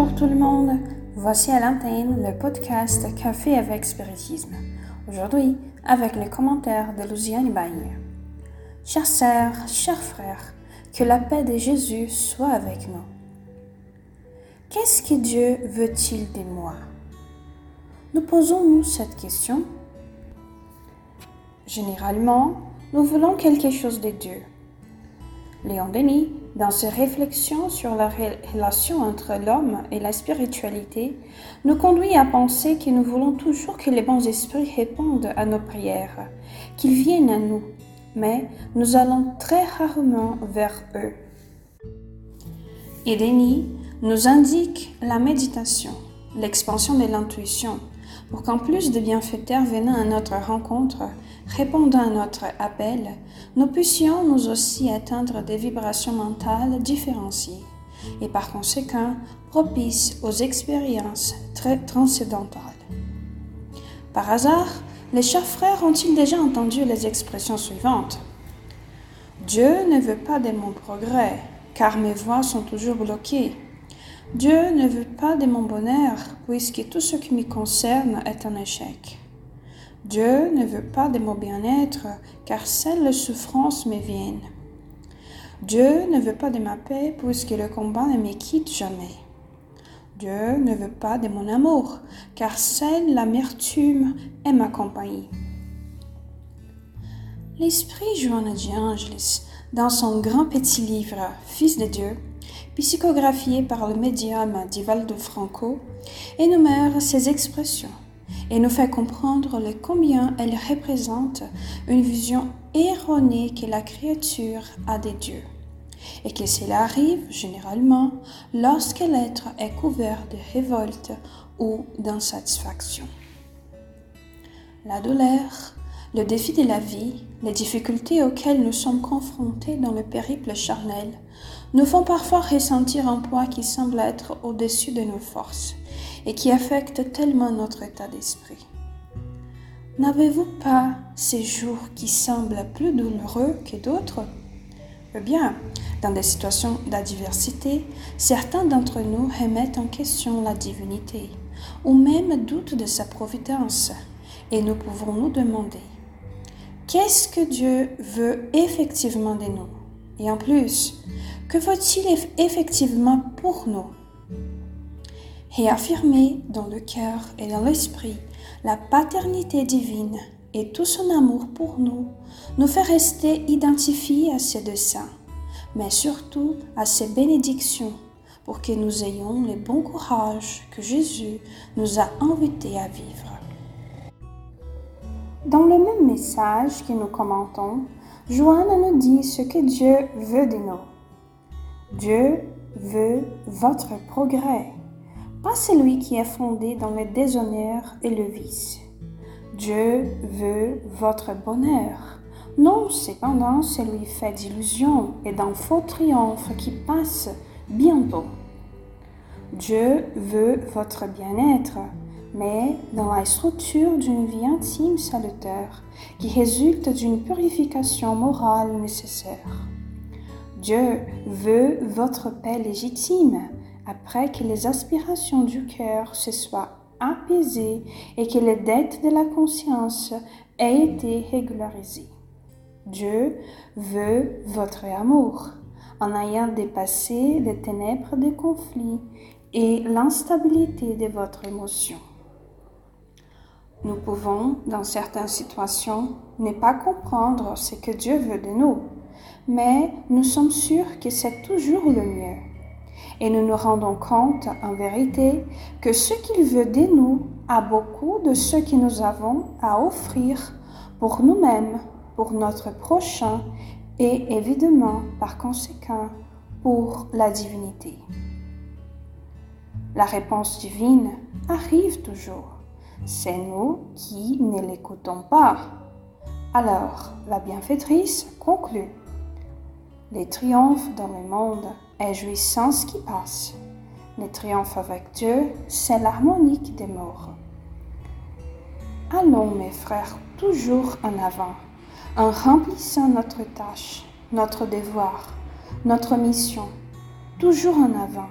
Bonjour tout le monde, voici à l'antenne le podcast Café avec Spiritisme. Aujourd'hui, avec les commentaires de Luciane Bagne. Chères sœurs, chers frères, que la paix de Jésus soit avec nous. Qu'est-ce que Dieu veut-il de moi? Nous posons-nous cette question Généralement, nous voulons quelque chose de Dieu. Léon Denis, dans ses réflexions sur la relation entre l'homme et la spiritualité, nous conduit à penser que nous voulons toujours que les bons esprits répondent à nos prières, qu'ils viennent à nous, mais nous allons très rarement vers eux. Et Denis nous indique la méditation, l'expansion de l'intuition, pour qu'en plus de bienfaiteurs venant à notre rencontre, répondant à notre appel, nous puissions nous aussi atteindre des vibrations mentales différenciées et par conséquent propices aux expériences très transcendantales. Par hasard, les chers frères ont-ils déjà entendu les expressions suivantes Dieu ne veut pas de mon progrès, car mes voies sont toujours bloquées. Dieu ne veut pas de mon bonheur, puisque tout ce qui me concerne est un échec. Dieu ne veut pas de mon bien-être, car seules souffrances me viennent. Dieu ne veut pas de ma paix, puisque le combat ne me quitte jamais. Dieu ne veut pas de mon amour, car seule l'amertume est ma compagnie. L'esprit Joanna de Angelis, dans son grand petit livre Fils de Dieu, psychographié par le médium Divaldo Franco, énumère ces expressions et nous fait comprendre le combien elles représentent une vision erronée que la créature a des dieux, et que cela arrive généralement lorsque l'être est couvert de révolte ou d'insatisfaction. La douleur, le défi de la vie, les difficultés auxquelles nous sommes confrontés dans le périple charnel nous font parfois ressentir un poids qui semble être au-dessus de nos forces et qui affecte tellement notre état d'esprit. N'avez-vous pas ces jours qui semblent plus douloureux que d'autres? Eh bien, dans des situations d'adversité, certains d'entre nous remettent en question la divinité ou même doutent de sa providence et nous pouvons nous demander qu'est-ce que Dieu veut effectivement de nous? Et en plus, que veut-il effectivement pour nous? Et affirmer dans le cœur et dans l'esprit la paternité divine et tout son amour pour nous, nous fait rester identifiés à ses desseins, mais surtout à ses bénédictions, pour que nous ayons le bon courage que Jésus nous a invités à vivre. Dans le même message que nous commentons, Joanne nous dit ce que Dieu veut de nous. Dieu veut votre progrès pas celui qui est fondé dans le déshonneur et le vice. Dieu veut votre bonheur, non cependant celui fait d'illusions et d'un faux triomphe qui passe bientôt. Dieu veut votre bien-être, mais dans la structure d'une vie intime salutaire qui résulte d'une purification morale nécessaire. Dieu veut votre paix légitime, après que les aspirations du cœur se soient apaisées et que les dettes de la conscience aient été régularisées. Dieu veut votre amour en ayant dépassé les ténèbres des conflits et l'instabilité de votre émotion. Nous pouvons, dans certaines situations, ne pas comprendre ce que Dieu veut de nous, mais nous sommes sûrs que c'est toujours le mieux et nous nous rendons compte en vérité que ce qu'il veut de nous a beaucoup de ce que nous avons à offrir pour nous-mêmes, pour notre prochain et évidemment par conséquent pour la divinité. La réponse divine arrive toujours. C'est nous qui ne l'écoutons pas. Alors, la bienfaitrice conclut. Les triomphes dans le monde et jouissance qui passe. Le triomphe avec Dieu, c'est l'harmonique des morts. Allons, mes frères, toujours en avant, en remplissant notre tâche, notre devoir, notre mission, toujours en avant,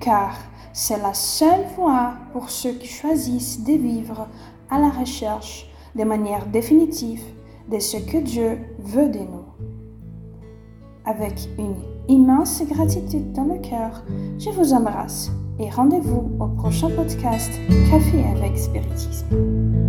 car C'est la seule voie pour ceux qui choisissent de vivre à la recherche de manière définitive de ce que Dieu veut de nous. Avec une immense gratitude dans le cœur, je vous embrasse et rendez-vous au prochain podcast Café avec Spiritisme.